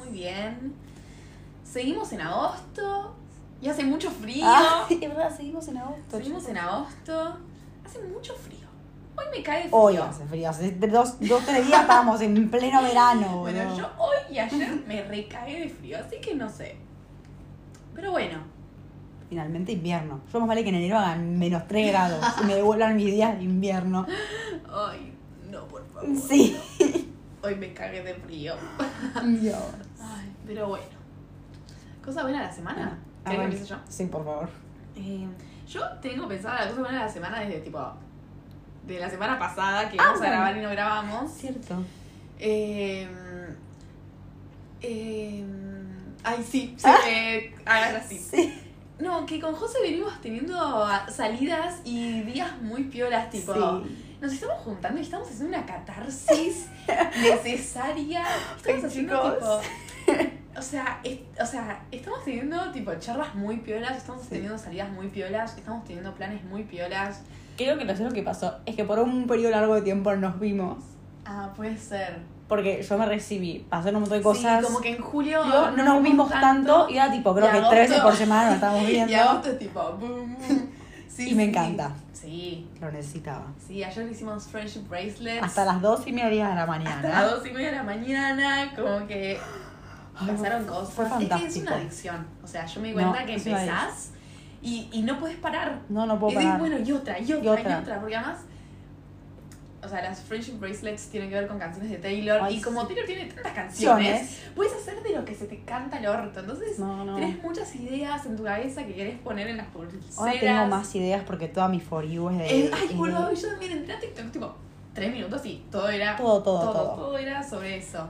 Muy bien. Seguimos en agosto y hace mucho frío. Ah, es verdad, seguimos en agosto. Seguimos en agosto. Hace mucho frío. Hoy me cae frío. Hoy hace frío. Hace dos, dos, tres días estábamos en pleno verano. Bueno, yo hoy y ayer me recagué de frío, así que no sé. Pero bueno, Finalmente invierno. Yo más vale que en enero hagan menos 3 grados y me devuelvan mis días de invierno. ay, no, por favor. Sí. Hoy me cagué de frío. Dios. Pero bueno. Cosa buena de la semana. ¿Querés que empiece yo? Sí, por favor. Eh, yo tengo pensada la cosa buena de la semana desde tipo. De la semana pasada que Ah, vamos a grabar y no grabamos. Cierto. Eh, eh, ay, sí, se Ah. me agarra así. Sí. No, que con José venimos teniendo ah, salidas y días muy piolas, tipo. Sí. Nos estamos juntando y estamos haciendo una catarsis necesaria. Estamos Ay, haciendo chicos. tipo. O sea, es- o sea, estamos teniendo tipo charlas muy piolas, estamos Sí. teniendo salidas muy piolas, estamos teniendo planes muy piolas. Creo que lo sé lo que pasó. Es que por un periodo largo de tiempo nos vimos. Ah, puede ser. Porque yo me recibí, pasaron un montón de cosas. Sí, como que en julio no nos vimos tanto y era tipo, creo Y que tres veces por semana nos estábamos Y viendo. agosto es tipo, boom, boom. Sí, Y me encanta. Sí, Lo necesitaba. sí, ayer hicimos friendship bracelets. Hasta las dos y media de la Hasta mañana. las dos y media de la mañana, como que pasaron cosas. fue es que es fantástico. una adicción. O sea, yo me di No, cuenta que es empezás y, y no puedes parar. No, no puedo y parar. bueno, y otra, y otra, y otra. otra. Porque además, o sea, las friendship bracelets tienen que ver con canciones de Taylor. Ay, y como. Taylor tiene tantas canciones, puedes hacer de lo que se te canta el orto. Entonces, No, no. tenés muchas ideas en tu cabeza que querés poner en las pulseras. Ahora tengo más ideas porque toda mi For You es de. Eh, ay, es boludo, yo también entré a TikTok, tipo, tres minutos y todo era. Todo, todo, todo, todo. todo era sobre eso.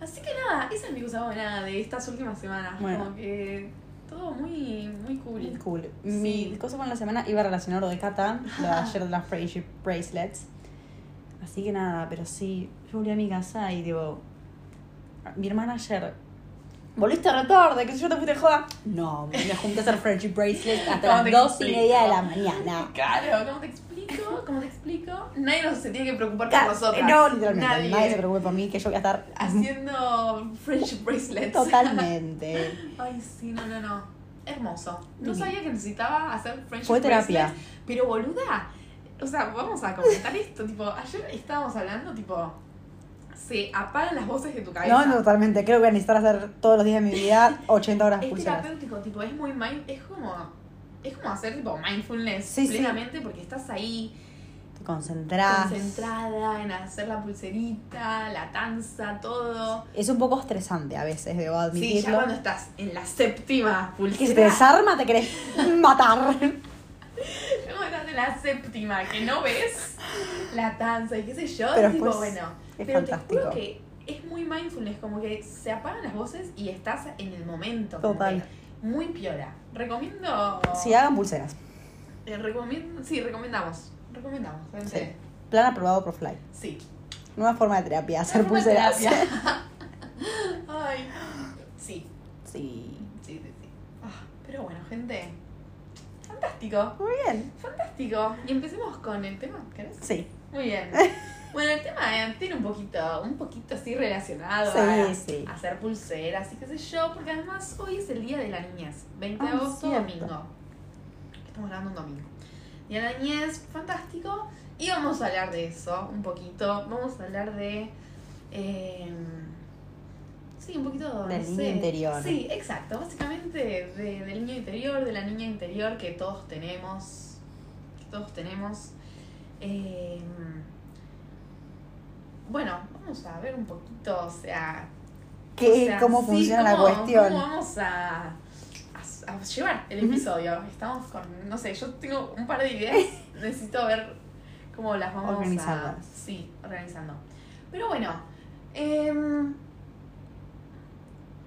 Así que nada, esa es mi cosa buena de estas últimas semanas. Bueno. Como que todo muy, muy cool. Muy cool. Sí. Mi cosa con la semana iba a relacionar lo de Kata, lo de ayer de las friendship bracelets. Así que nada, pero sí, yo volví a mi casa y digo, mi hermana ayer, ¿volviste re tarde? ¿Qué sé yo te fuiste de joda? No, me junté a hacer friendship bracelets hasta ¿Cómo las dos y media de la mañana. Claro, ¿cómo te explico? ¿Cómo te explico? Nadie nos se tiene que preocupar por nosotros. No, literalmente, nadie. Nadie. se preocupe por mí, que yo voy a estar Haciendo friendship bracelets. totalmente. Ay, sí, no, no, no. Hermoso. No Sí. sabía que necesitaba hacer friendship Fue terapia. bracelets, Pero boluda, o sea, vamos a comentar esto. Tipo, ayer estábamos hablando, tipo, se apagan las voces de tu cabeza. No, no, totalmente. Creo que voy a necesitar hacer todos los días de mi vida 80 horas Es pulseras. terapéutico, tipo, es muy mind, es como, es como hacer tipo mindfulness Sí, sí. plenamente porque estás ahí Te concentrada en hacer la pulserita, la tanza, todo. Es un poco estresante a veces, debo Sí, ya admitirlo. cuando estás en la séptima que se te pulsera, desarma, te querés matar. ya cuando estás en la séptima, que no ves la tanza y qué sé yo, Pero tipo, bueno, es pero te fantástico. juro que es muy mindfulness, como que se apagan las voces y estás en el momento. Total. Muy piola. Recomiendo. Si hagan pulseras. Eh, recomiendo, sí, recomendamos. Recomendamos. en Sí. Plan aprobado por Fly. Sí. Nueva forma de terapia, hacer pulseras. terapia. Ay. Sí, Sí. sí, sí, sí. Ah, pero bueno, gente. Fantástico. Muy bien. Fantástico. Y empecemos con el tema, ¿querés? Sí. Muy bien. Bueno, el tema eh, tiene un poquito, un poquito así relacionado Sí, a sí. hacer pulseras y qué sé yo, porque además hoy es el día de la niñez, 20 de Ah, agosto, cierto. domingo. Estamos grabando un domingo. Día de la niñez, fantástico. Y vamos a hablar de eso un poquito. Vamos a hablar de. eh, sí, un poquito Del no niño sé. interior. Sí, exacto. Básicamente de- del niño interior, de la niña interior que todos tenemos. Que todos tenemos. Eh, bueno, vamos a ver un poquito, o sea. ¿Qué, o sea, ¿Cómo sí, funciona la cuestión? ¿Cómo vamos a, a, a llevar el episodio? Estamos con, no sé, yo tengo un par de ideas, necesito ver cómo las vamos a... Organizarlas. Sí, organizando. Pero bueno, em,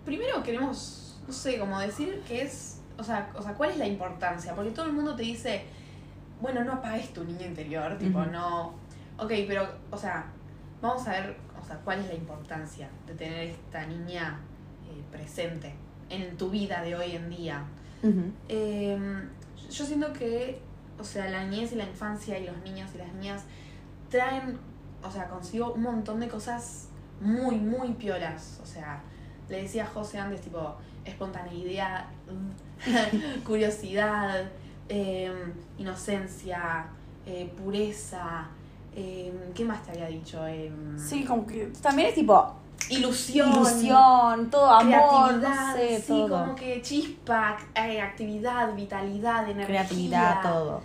primero queremos, no sé, como decir que es, o sea, o sea, cuál es la importancia, porque todo el mundo te dice, bueno, no apagues tu niño interior, tipo, no, ok, pero, o sea, vamos a ver, o sea, cuál es la importancia de tener esta niña eh, presente en tu vida de hoy en día. Eh, yo siento que, o sea, la niñez y la infancia y los niños y las niñas traen, o sea, consigo un montón de cosas muy, muy piolas. O sea, le decía a José antes, tipo, espontaneidad, curiosidad, eh, inocencia, eh, pureza. Eh, ¿Qué más te había dicho? Em, Sí, como que también es tipo Ilusión. ilusión, todo amor, no sé, sí, todo. como que chispa, eh, actividad, vitalidad, energía. Creatividad, todo.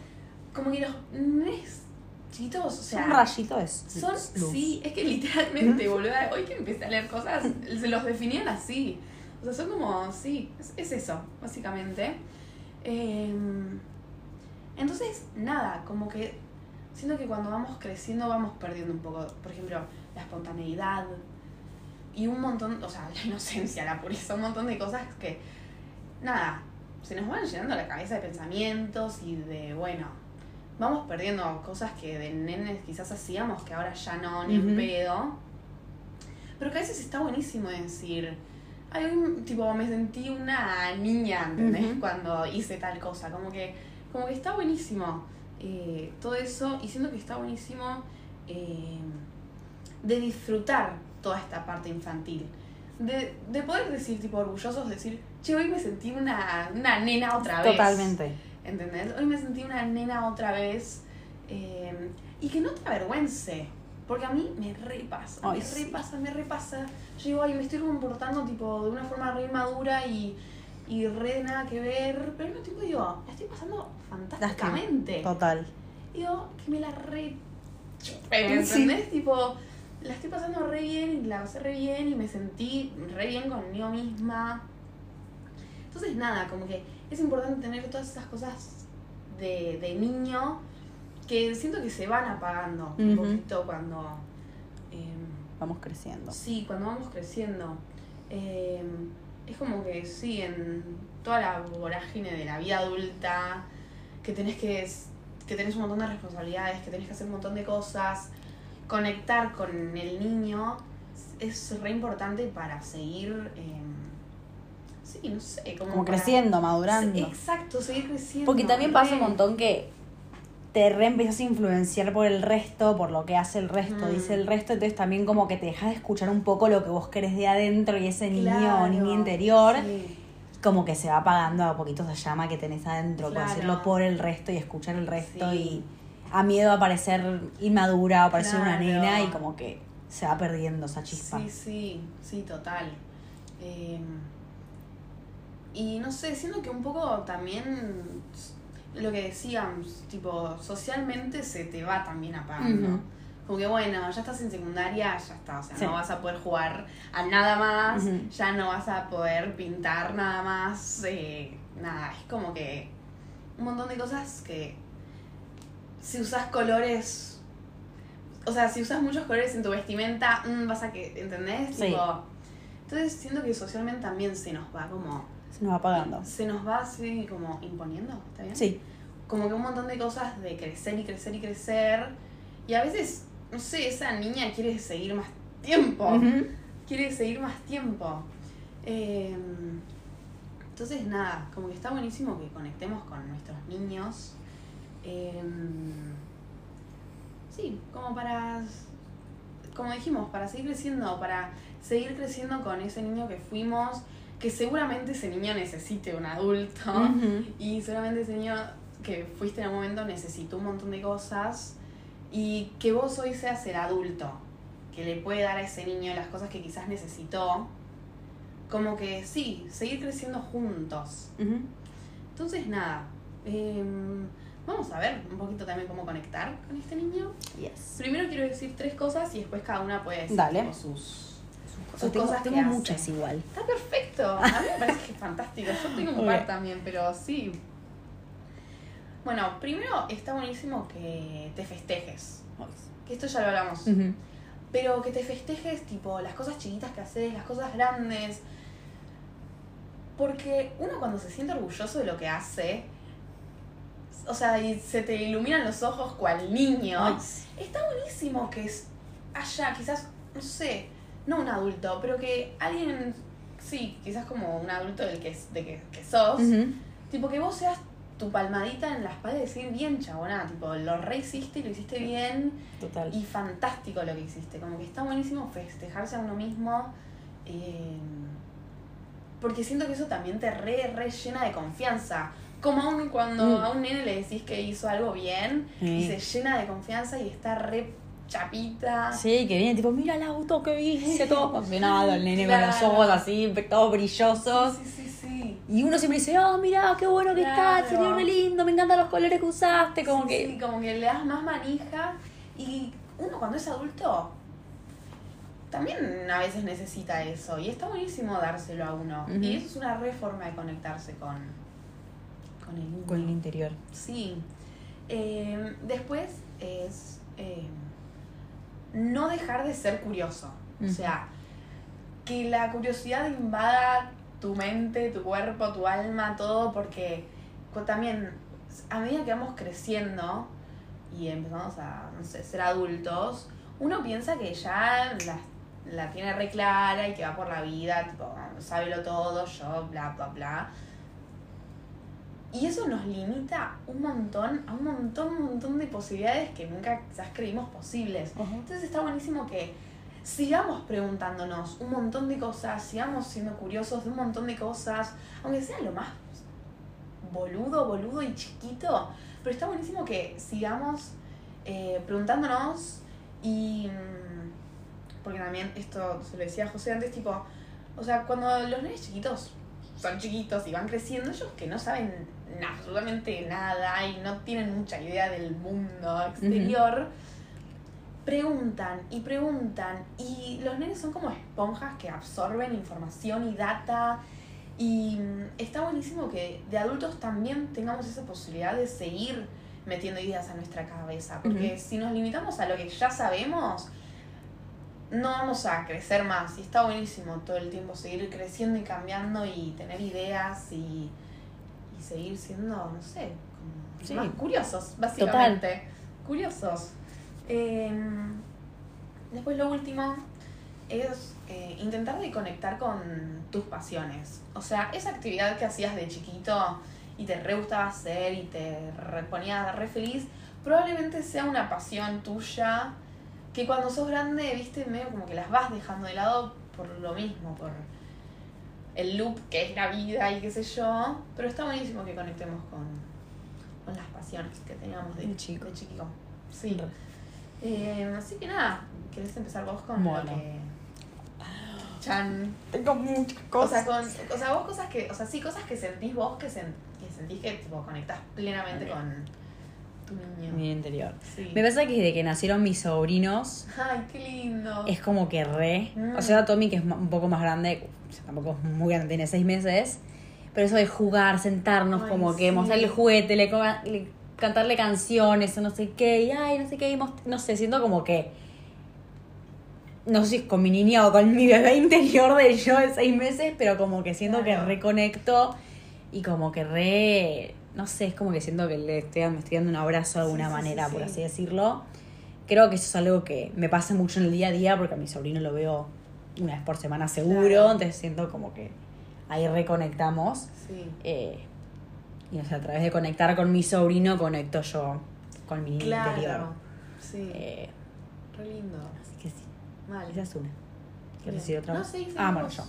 Como que los nenes chiquitos, o sea, un rayito es son, luz. sí, es que literalmente, boluda, hoy que empecé a leer cosas, se los definían así. O sea, son como, sí, es, es eso, básicamente. Eh, entonces, nada, como que siento que cuando vamos creciendo vamos perdiendo un poco, por ejemplo, la espontaneidad y un montón, o sea, la inocencia, la pureza, un montón de cosas que, nada, se nos van llenando la cabeza de pensamientos y de, bueno, vamos perdiendo cosas que de nenes quizás hacíamos que ahora ya no, ni en Ujú. pedo. Pero que a veces está buenísimo decir, ay, hoy, tipo, me sentí una niña, ¿entendés? Ujú. Cuando hice tal cosa, como que, como que está buenísimo eh, todo eso y siento que está buenísimo eh, de disfrutar toda esta parte infantil. De, de poder decir, tipo, orgullosos, decir, che, hoy me sentí una, una nena otra vez. Totalmente. ¿Entendés? Hoy me sentí una nena otra vez. eh, y que no te avergüence. Porque a mí me repasa, me sí. repasa, me repasa. Yo digo, ay, me estoy comportando tipo de una forma re madura y, y re de nada que ver. Pero al mismo tiempo digo, la estoy pasando fantásticamente. Total. Digo, que me la re... chupé, ¿me Sí. ¿Entendés? Tipo, la estoy pasando re bien y la pasé re bien y me sentí re bien conmigo misma. Entonces, nada, como que es importante tener todas esas cosas de, de niño que siento que se van apagando un poquito cuando... em, Vamos creciendo. Sí, cuando vamos creciendo. Eh, es como que sí, en toda la vorágine de la vida adulta, que tenés que, que tenés un montón de responsabilidades, que tenés que hacer un montón de cosas, conectar con el niño es re importante para seguir, eh, sí, no sé, como, Como para- creciendo, madurando. Exacto, seguir creciendo. Porque también pasa un montón que te re empezás a influenciar por el resto, por lo que hace el resto, Mm. dice el resto, entonces también como que te dejas de escuchar un poco lo que vos querés de adentro y ese niño o Claro, niña interior, sí. como que se va apagando a poquitos esa llama que tenés adentro, Claro. por hacerlo por el resto y escuchar el resto Sí. y a miedo a parecer inmadura o parecer una nena y como que se va perdiendo esa chispa. Sí, sí, sí, total. Eh, y no sé, siento que un poco también lo que decíamos, tipo, socialmente se te va también apagando. Ujú. Como que bueno, ya estás en secundaria, ya está, o sea, Sí. no vas a poder jugar a nada más, ya no vas a poder pintar nada más, eh, nada, es como que un montón de cosas que si usas colores, o sea, si usas muchos colores en tu vestimenta, mm, vas a que, ¿entendés? Sí. Tipo, entonces siento que socialmente también se nos va como, Se nos va apagando. se nos va así como imponiendo, ¿está bien? Sí. como que un montón de cosas de crecer y crecer y crecer. Y a veces, no sé, esa niña quiere seguir más tiempo. Quiere seguir más tiempo. Eh, entonces, nada, como que está buenísimo que conectemos con nuestros niños. Eh, sí, como para, como dijimos, para seguir creciendo, para seguir creciendo con ese niño que fuimos, que seguramente ese niño necesite un adulto. Y seguramente ese niño que fuiste en un momento necesitó un montón de cosas y que vos hoy seas el adulto que le puede dar a ese niño las cosas que quizás necesitó. Como que sí, seguir creciendo juntos. Entonces, nada, em, vamos a ver un poquito también cómo conectar con este niño. Yes. Primero quiero decir tres cosas y después cada una puede decir Dale. sus, tengo, cosas que hace. muchas igual. Está perfecto. A mí me parece que es fantástico. Yo tengo un par también, pero sí. Bueno, primero está buenísimo que te festejes. Que esto ya lo hablamos. Pero que te festejes, tipo, las cosas chiquitas que haces, las cosas grandes. Porque uno cuando se siente orgulloso de lo que hace, o sea, y se te iluminan los ojos cual niño, Ay, está buenísimo que es- haya quizás, no sé, no un adulto, pero que alguien, sí, quizás como un adulto del que, de que, que sos, tipo que vos seas tu palmadita en la espalda y decir bien chabona, tipo lo rehiciste y lo hiciste bien Total. y fantástico lo que hiciste, como que está buenísimo festejarse a uno mismo. eh, porque siento que eso también te re, re llena de confianza. Como aún cuando Mm. a un nene le decís que hizo algo bien y se llena de confianza y está re chapita. Sí, que viene tipo, mira el auto que viste, todo apasionado, el nene con Claro. los ojos así, todos brillosos. Sí, sí, sí, sí. Y uno siempre dice, oh, mira, qué bueno que Claro. está, re lindo, me encantan los colores que usaste, como Sí, que... sí, como que le das más manija. Y uno cuando es adulto también a veces necesita eso. Y está buenísimo dárselo a uno. Y eso es una re forma de conectarse con, con el niño. Con el interior. Sí. Eh, después es eh, no dejar de ser curioso. O sea, que la curiosidad invada tu mente, tu cuerpo, tu alma, todo, porque también a medida que vamos creciendo y empezamos a, no sé, ser adultos, uno piensa que ya la, la tiene re clara y que va por la vida, tipo, sábelo todo, yo, bla, bla, bla. Y eso nos limita un montón, a un montón, un montón de posibilidades que nunca quizás creímos posibles. Entonces está buenísimo que sigamos preguntándonos un montón de cosas, sigamos siendo curiosos de un montón de cosas, aunque sea lo más boludo, boludo y chiquito, pero está buenísimo que sigamos eh, preguntándonos y... mm, Porque también esto se lo decía a José antes, tipo, o sea, cuando los nenes chiquitos son chiquitos y van creciendo, ellos que no saben absolutamente nada y no tienen mucha idea del mundo exterior, preguntan y preguntan y los nenes son como esponjas que absorben información y data y mm, está buenísimo que de adultos también tengamos esa posibilidad de seguir metiendo ideas a nuestra cabeza, porque si nos limitamos a lo que ya sabemos, no vamos a crecer más y está buenísimo todo el tiempo seguir creciendo y cambiando y tener ideas y, y seguir siendo, no sé, como Sí. más curiosos, básicamente. Curiosos. Eh, después lo último es eh, intentar de conectar con tus pasiones. O sea, esa actividad que hacías de chiquito y te re gustaba hacer y te re- ponía re feliz, probablemente sea una pasión tuya que cuando sos grande, viste, medio como que las vas dejando de lado por lo mismo, por el loop que es la vida y qué sé yo. Pero está buenísimo que conectemos con, con las pasiones que teníamos de, De chico. de chico. Sí. Eh, así que nada, ¿querés empezar vos con Bueno. lo que. Chan. Tengo muchas O sea, con, o sea, vos cosas que. O sea, sí, cosas que sentís vos que, sen- que sentís que tipo, conectás plenamente con tu niño. Mi interior. Sí. Me pasa que desde que nacieron mis sobrinos, Ay, qué lindo. es como que re. Mm. O sea, Tommy, que es un poco más grande, o sea, tampoco es muy grande, tiene seis meses. Pero eso de jugar, sentarnos, Ay, como que mostrarle el juguete, le, co- le- cantarle canciones o no sé qué, y ay, no sé qué, y no sé, siento como que. No sé si es con mi niña o con mi bebé interior de yo de seis meses, pero como que siento Claro. que reconecto y como que re. No sé, es como que siento que le estoy, me estoy dando un abrazo de alguna sí, sí, manera, por sí. así decirlo. Creo que eso es algo que me pasa mucho en el día a día porque a mi sobrino lo veo una vez por semana seguro, Claro. entonces siento como que ahí reconectamos. Sí. eh, y o sea, a través de conectar con mi sobrino, conecto yo con mi Claro. interior. Sí. Eh, Re lindo. así que sí, Vale. esa es una. ¿Quieres decir otra No, sí, ah, bueno, yo.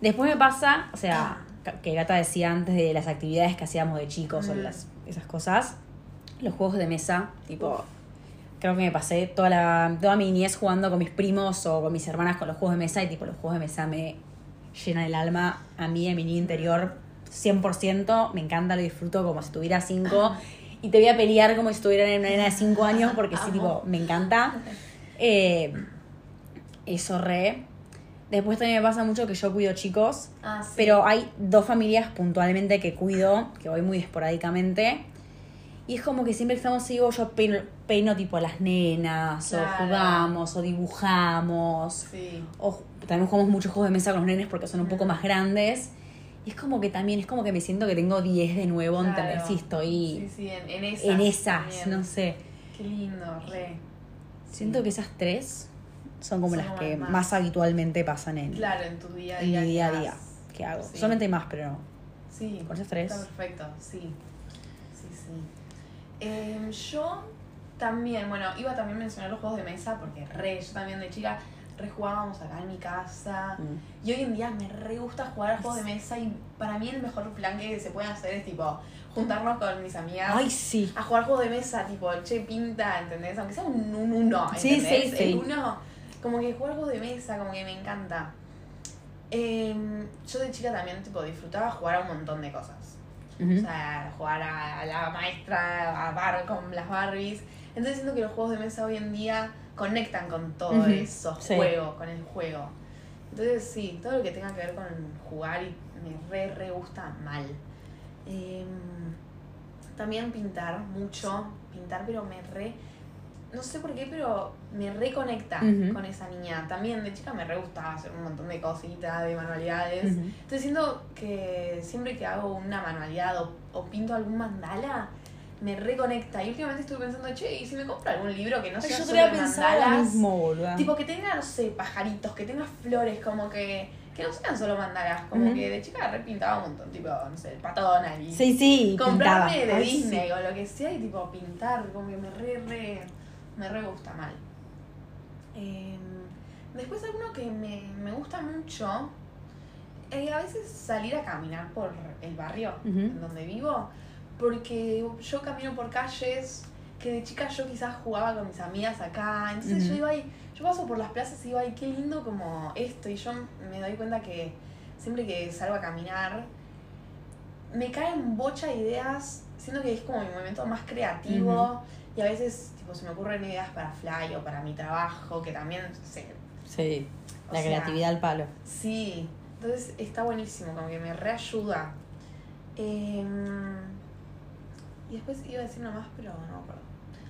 Después me pasa, o sea, ca- que Gata decía antes de las actividades que hacíamos de chicos o Ujú. las, esas cosas, los juegos de mesa, tipo, creo que me pasé toda, la, toda mi niñez jugando con mis primos o con mis hermanas con los juegos de mesa y tipo los juegos de mesa me llenan el alma a mí, a mi niño interior, 100%, me encanta, lo disfruto como si tuviera 5 y te voy a pelear como si estuviera en una nena de 5 años porque sí, tipo, me encanta. Eh, eso re. Después también me pasa mucho que yo cuido chicos, Ah, sí. pero hay dos familias puntualmente que cuido, que voy muy esporádicamente. Y es como que siempre que estamos digo, yo peino, peino tipo a las nenas, Claro. o jugamos, o dibujamos. Sí. O también jugamos muchos juegos de mesa con los nenes porque son un poco más grandes. Y es como que también, es como que me siento que tengo 10 de nuevo, Claro. ¿entendés? Sí, estoy Sí, sí, en, en esas. en esas, no sé. Qué lindo, re. Siento que esas tres son como Son las que más. más. habitualmente pasan en, Claro, en tu día a en día. mi ¿qué día a día que hago. Sí. Solamente hay más, pero no. Sí, Con esas tres. Está perfecto, sí. Sí, sí. Em, yo también, bueno, iba también a mencionar los juegos de mesa porque re, yo también de chica re jugábamos acá en mi casa. Mm. Y hoy en día me re gusta jugar a juegos de mesa y para mí el mejor plan que se puede hacer es tipo juntarnos con mis amigas Ay, sí. a jugar juegos de mesa, tipo, che, pinta, ¿entendés? Aunque sea un, un uno, Sí, ¿entendés? sí, sí. El uno, como que juegos de mesa, como que me encanta. Em, yo de chica también, tipo, disfrutaba jugar a un montón de cosas. O sea, jugar a, a la maestra, a bar con las Barbies. Entonces siento que los juegos de mesa hoy en día conectan con todo eso, sí. juego, con el juego. Entonces sí, todo lo que tenga que ver con jugar y me re, re gusta mal. Em, también pintar mucho, pintar, pero me re... No sé por qué, pero me reconecta Ujú. con esa niña. También de chica me re gustaba hacer un montón de cositas, de manualidades. Ujú. Entonces siento que siempre que hago una manualidad o, o pinto algún mandala, me reconecta. Y últimamente estuve pensando, che, ¿y si me compro algún libro que no sea yo de pensado lo mandalas? mismo, boluda. Tipo que tenga, no sé, pajaritos, que tenga flores, como que, que no sean solo mandalas. Como Ujú. que de chica repintaba un montón, tipo, no sé, el Donald. y Sí, sí, comprarme pintaba. de Ay, sí. Disney o lo que sea y tipo pintar, como que me re, re, me re gusta mal. Em, después alguno que me, me gusta mucho, eh, a veces salir a caminar por el barrio en donde vivo, porque yo camino por calles que de chica yo quizás jugaba con mis amigas acá, entonces yo iba ahí, yo paso por las plazas y digo, ay, qué lindo como esto, y yo me doy cuenta que siempre que salgo a caminar, me caen bocha de ideas, siento que es como mi momento más creativo, y a veces tipo, se me ocurren ideas para Fly o para mi trabajo, que también se, Sí, la sea, creatividad al palo. Sí, entonces está buenísimo, como que me reayuda. Em, y después iba a decir nomás, pero no me acuerdo.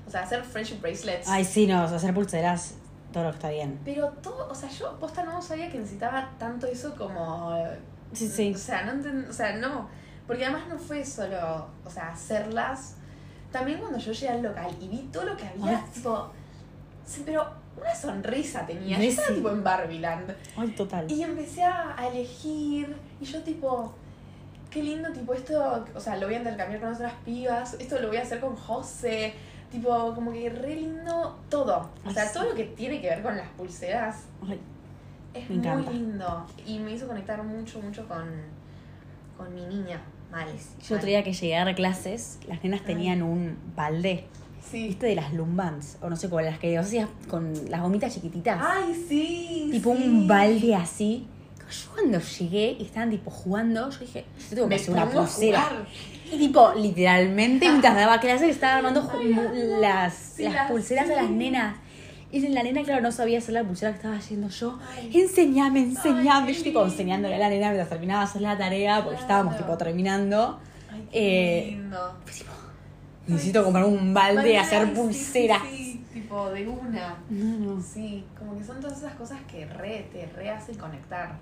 O sea, hacer friendship bracelets. Ay, sí, no, o sea, hacer pulseras, todo lo que está bien. Pero todo, o sea, yo posta no sabía que necesitaba tanto eso como. Sí, sí. O sea, no o sea, no. Porque además no fue solo, o sea, hacerlas. También cuando yo llegué al local y vi todo lo que había, Ay. tipo. Sí, pero una sonrisa tenía. Yo estaba tipo en Barbieland. Ay, total. Y empecé a, elegir, y yo tipo, qué lindo, tipo, esto, o sea, lo voy a intercambiar con otras pibas, esto lo voy a hacer con José, tipo, como que re lindo todo. O Ay, sea, sí. todo lo que tiene que ver con las pulseras Ay, es Me muy encanta. lindo. Y me hizo conectar mucho, mucho con, con mi niña, Yo otro día que llegué a dar clases, las nenas tenían un balde, Sí. ¿viste? De las Lumbans, o no sé cuál, las que hacías con las gomitas chiquititas. Ay, sí. tipo sí. un balde así. Yo cuando llegué y estaban tipo jugando, yo dije, yo tengo que hacer una pulsera. Y tipo, literalmente, mientras daba clases, estaba armando Ay, las, sí, las las- pulseras a las sí. nenas. Y la nena, claro, no sabía hacer la pulsera que estaba haciendo yo. Ay. Enseñame, enseñame. Ay, yo tipo enseñándole a la nena mientras terminaba hacer la tarea, porque Claro. estábamos tipo terminando. Ay, qué Eh, lindo. Pues, tipo, necesito comprar un balde y hacer pulseras. Sí, sí, tipo de una. No, no. Sí, como que son todas esas cosas que re, te re hacen conectar.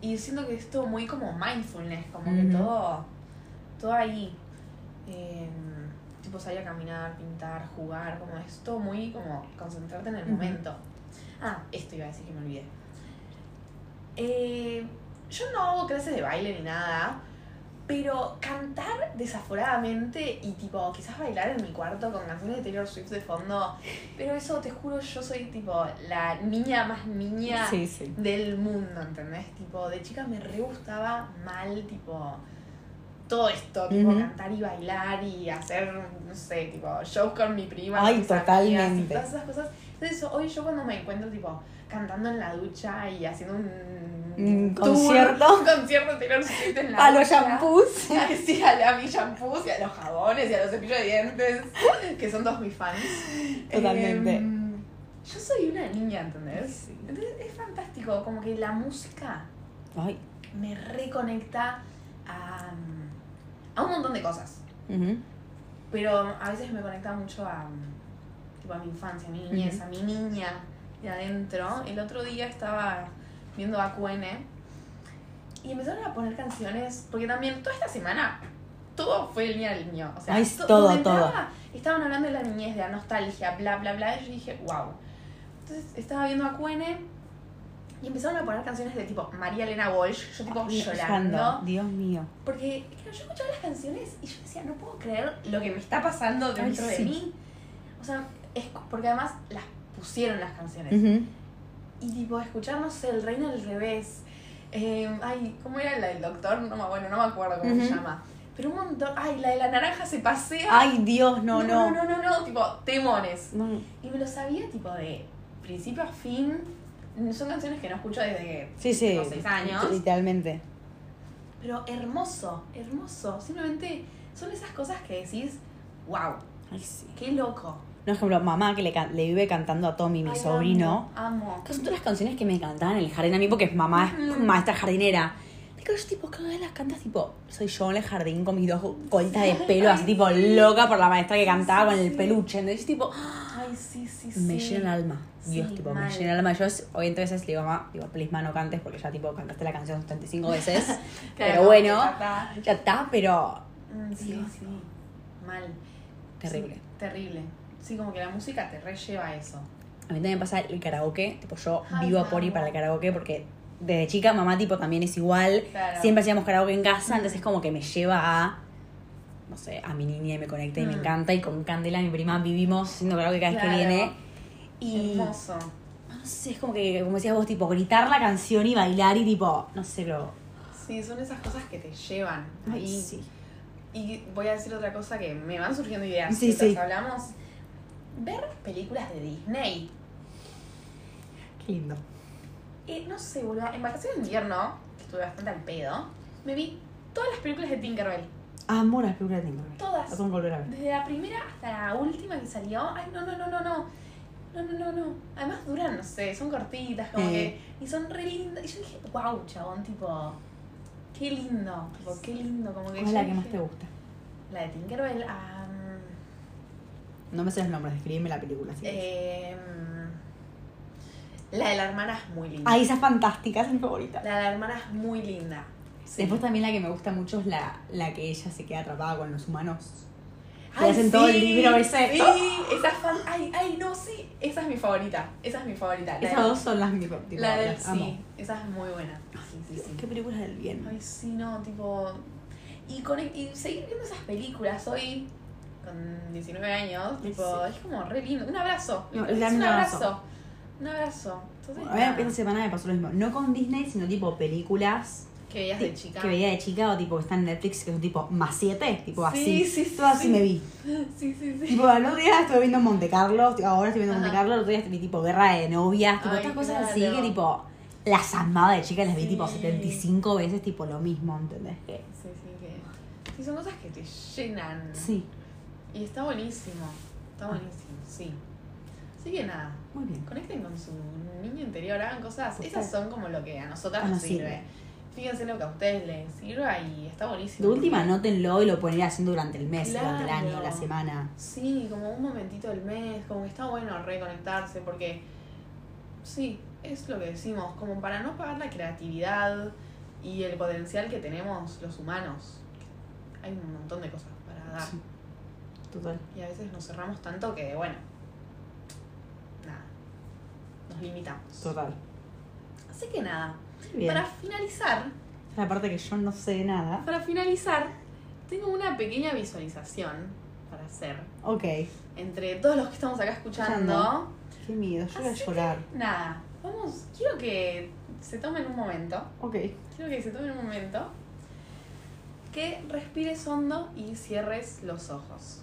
Y siento que es todo muy como mindfulness, como que todo, todo ahí. Eh, tipo salir a caminar, pintar, jugar, como es todo muy como concentrarte en el momento. Ah, esto iba a decir que me olvidé. Eh, yo no hago clases de baile ni nada, pero cantar desaforadamente y tipo quizás bailar en mi cuarto con canciones de Taylor Swift de fondo, pero eso te juro, yo soy tipo la niña más niña Sí, sí. del mundo, ¿entendés? Tipo, de chica me re gustaba mal, tipo, todo esto, tipo, cantar y bailar y hacer, no sé, tipo, shows con mi prima, Ay, totalmente. y todas esas cosas. Entonces, hoy yo cuando me encuentro, tipo, cantando en la ducha y haciendo un, Un tour, concierto. un concierto Taylor Swift en la A los ducha. shampoos. Ay, Sí, a, a mis shampoos y a los jabones y a los cepillos de dientes, que son todos mis fans. Totalmente. Em, yo soy una niña, ¿entendés? Sí. Entonces es fantástico, como que la música Ay. me reconecta a, a un montón de cosas. Ujú. Pero a veces me conecta mucho a, tipo, a mi infancia, a mi niñez, a mi niña de adentro. El otro día estaba viendo a QN Y empezaron a poner canciones, porque también toda esta semana todo fue el día del niño. O sea, Ay, todo, todo. Estaban hablando de la niñez, de la nostalgia, bla, bla, bla. Y yo dije, wow. Entonces estaba viendo a Cuene y empezaron a poner canciones de tipo María Elena Walsh. Yo tipo llorando. Dios mío. Porque claro, yo escuchaba las canciones y yo decía, no puedo creer lo que me está pasando dentro Ay, de mí. O sea, es porque además las pusieron las canciones. Y tipo, escuchar, no sé, El Reino al Revés. Eh, ay, ¿cómo era la del doctor? No, bueno, no me acuerdo cómo se llama. Pero un montón. Ay, la de la naranja se pasea. Ay, Dios, no, no. no, no, no, no, tipo, temones. No. Y me lo sabía, tipo, de principio a fin. Son canciones que no escucho desde Sí, sí. Tengo seis años. Literalmente. Pero hermoso, hermoso. Simplemente son esas cosas que decís, wow, Ay, sí. qué loco. No, por ejemplo, mamá que le, le vive cantando a Tommy, mi Ay, sobrino. Amo. amo. Que son todas las canciones que me cantaban en el jardín a mí porque mamá es maestra jardinera. Digo, yo tipo, cada vez las cantas tipo, soy yo en el jardín con mis dos colitas de pelo, así tipo loca por la maestra que cantaba con el sí. peluche. Entonces tipo, Ay, sí, sí, sí. me llena el alma. Dios, Sí, tipo, me llena el alma. Yo obviamente a veces le digo, mamá, digo, please ma, no cantes porque ya tipo cantaste la canción 35 veces. pero bueno, ya está. ya está, pero Mm, sí, sí. Mal. terrible. Sí, terrible. Sí, como que la música te relleva a eso. A mí también pasa el karaoke, tipo yo Ay, vivo a amo. por ir para el karaoke porque desde chica mamá tipo también es igual. Claro. Siempre hacíamos karaoke en casa, Mm. entonces como que me lleva a, no sé, a mi niña y me conecta y me Mm. encanta. Y con Candela, mi prima, vivimos haciendo karaoke cada vez Claro. que viene. Y Hermoso. no sé, es como que, como decías vos, tipo, gritar la canción y bailar y tipo, no sé, lo... Sí, son esas cosas que te llevan Ay, ahí. sí. Y voy a decir otra cosa que me van surgiendo ideas Sí, mientras sí. hablamos. Ver películas de Disney. Qué lindo. Eh, no sé, boludo. En vacaciones de invierno, que estuve bastante al pedo, me vi todas las películas de Tinkerbell. Amo las películas de Tinkerbell. Todas. Las tengo que volver a ver. Desde la primera hasta la última que salió. Ay, no, no, no, no, no. No, no, no, no. Además duran, no sé, son cortitas, como que. Y son re lindas. Y yo dije, wow, chabón, tipo. Qué lindo. Tipo, qué lindo. Como que ¿Cuál es la que más te gusta? La de Tinkerbell. am, No me sé los nombres, describime la película. Si em, la de la hermana es muy linda. Ay, esa es fantástica, es mi favorita. La de la hermana es muy linda. Sí. Después también la que me gusta mucho es la, la que ella se queda atrapada con los humanos. que Ay, hacen todo el libro ese. Sí, esa es fan. Ay, ay, no, sí. Esa es mi favorita. Esa es mi favorita. Esas dos son las mi La del amo. sí, esa es muy buena. Sí, sí, sí. Qué películas del bien. Ay, sí, no, tipo. Y, con, y seguir viendo esas películas hoy, con 19 años, tipo, Sí. es como re lindo. Un abrazo. No, es un abrazo. abrazo. Un abrazo. Entonces, A mí nada, esta semana me pasó lo mismo. No con Disney, sino tipo películas que veías de chica. que veía de chica o tipo que están en Netflix que son tipo más siete, tipo Sí, así. sí, sí, Todas así sí. me vi. Sí, sí, sí. Tipo, el otro día estuve viendo Monte Carlo, ahora estoy viendo Monte Ajá. Carlo, el otro día vi tipo Guerra de Novias, tipo Ay, estas cosas así que tipo las amaba de chica, las vi tipo 75 veces, tipo lo mismo, ¿entendés? Que- Sí, sí, que. Sí, son cosas que te llenan. Sí, Y está buenísimo. Está buenísimo, sí. Así que nada, muy bien. conecten con su niño interior, hagan cosas. Esas son como lo que a nosotras Ah, nos nos sirve. sirve. Fíjense lo que a ustedes les sirva y está buenísimo. De última, anótenlo y lo pueden ir haciendo durante el mes, durante el año, la semana. Sí, como un momentito del mes, como que está bueno reconectarse porque. Sí, es lo que decimos, como para no pagar la creatividad y el potencial que tenemos los humanos. Hay un montón de cosas para dar. Sí. Total. Y a veces nos cerramos tanto que, bueno, nada, nos limitamos. Total. Así que nada, Bien. para finalizar, Esta es la parte que yo no sé nada. para finalizar, tengo una pequeña visualización para hacer Ok. entre todos los que estamos acá escuchando. Escuchando. Qué miedo, yo voy a llorar. Nada, vamos, quiero que se tomen un momento, Ok. quiero que se tomen un momento, que respires hondo y cierres los ojos.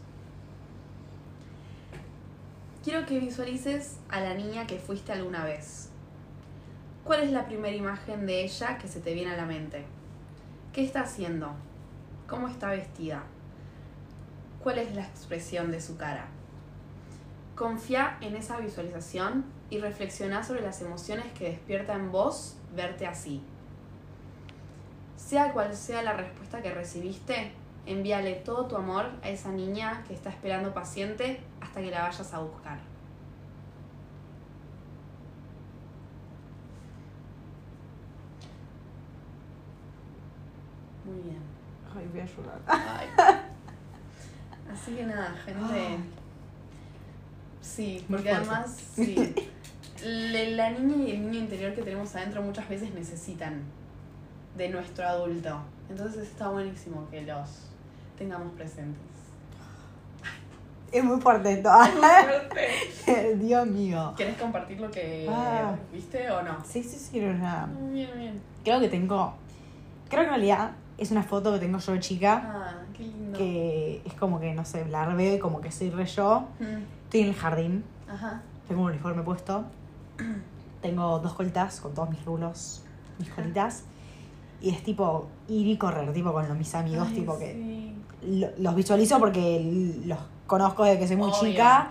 Quiero que visualices a la niña que fuiste alguna vez. ¿Cuál es la primera imagen de ella que se te viene a la mente? ¿Qué está haciendo? ¿Cómo está vestida? ¿Cuál es la expresión de su cara? Confía en esa visualización y reflexiona sobre las emociones que despierta en vos verte así. Sea cual sea la respuesta que recibiste, envíale todo tu amor a esa niña que está esperando paciente hasta que la vayas a buscar. Ay, voy a llorar. Ay. Así que nada, gente. Sí, Muy porque fuerte. además, sí. La niña y el niño interior que tenemos adentro muchas veces necesitan de nuestro adulto. Entonces está buenísimo que los tengamos presentes. Es muy fuerte esto. Suerte. Dios mío. ¿Querés compartir lo que Ah. viste o no? Sí, sí, sí, no, nada. Bien, bien. Creo que tengo. Creo que en realidad es una foto que tengo yo de chica. Ah, qué lindo. Que es como que, no sé, la veo y como que soy re yo. Mm, Estoy en el jardín. Ajá. Tengo un uniforme puesto. Tengo dos colitas con todos mis rulos, mis colitas. Y es tipo ir y correr, tipo con los- mis amigos, Ay, tipo que lo- los visualizo porque los conozco desde que soy muy Obvio. chica.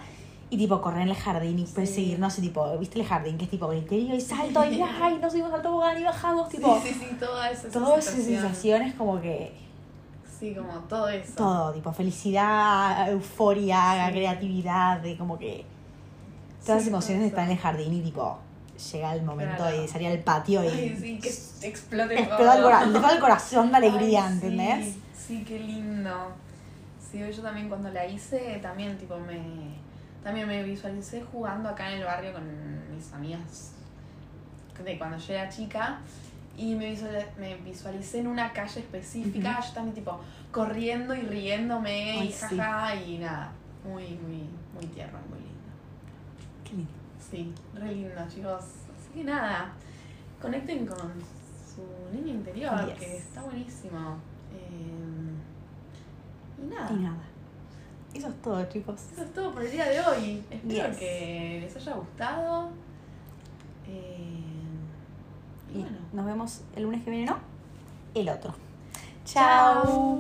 Y tipo correr en el jardín y Sí. perseguirnos y tipo, ¿viste el jardín? Que es tipo griterío y salto y ay, nos subimos al tobogán y bajamos, tipo. Sí, sí, sí, toda esa Todas esas sensaciones como que Sí, como todo eso. todo, tipo felicidad, euforia, Sí. creatividad, de como que todas las Sí, emociones todo están en el jardín y tipo llega el momento Claro. de salir al patio y Ay, sí, que explote explota el, el corazón de alegría, Ay, sí, ¿entendés? Sí, qué lindo. Sí, yo también cuando la hice, también tipo me también me visualicé jugando acá en el barrio con mis amigas de cuando yo era chica y me visualicé, me visualicé en una calle específica, yo también tipo corriendo y riéndome Ay, y sí. jaja y nada, muy muy muy tierno, muy lindo. Qué lindo. Sí, re lindo, chicos. Así que nada, conecten con su niño interior, Yes. que está buenísimo. Eh, y nada, Y nada. Eso es todo, chicos. eso es todo por el día de hoy. Espero Yes. que les haya gustado. Eh, y Y bueno. nos vemos el lunes que viene, ¿no? El otro. Chao. Chao.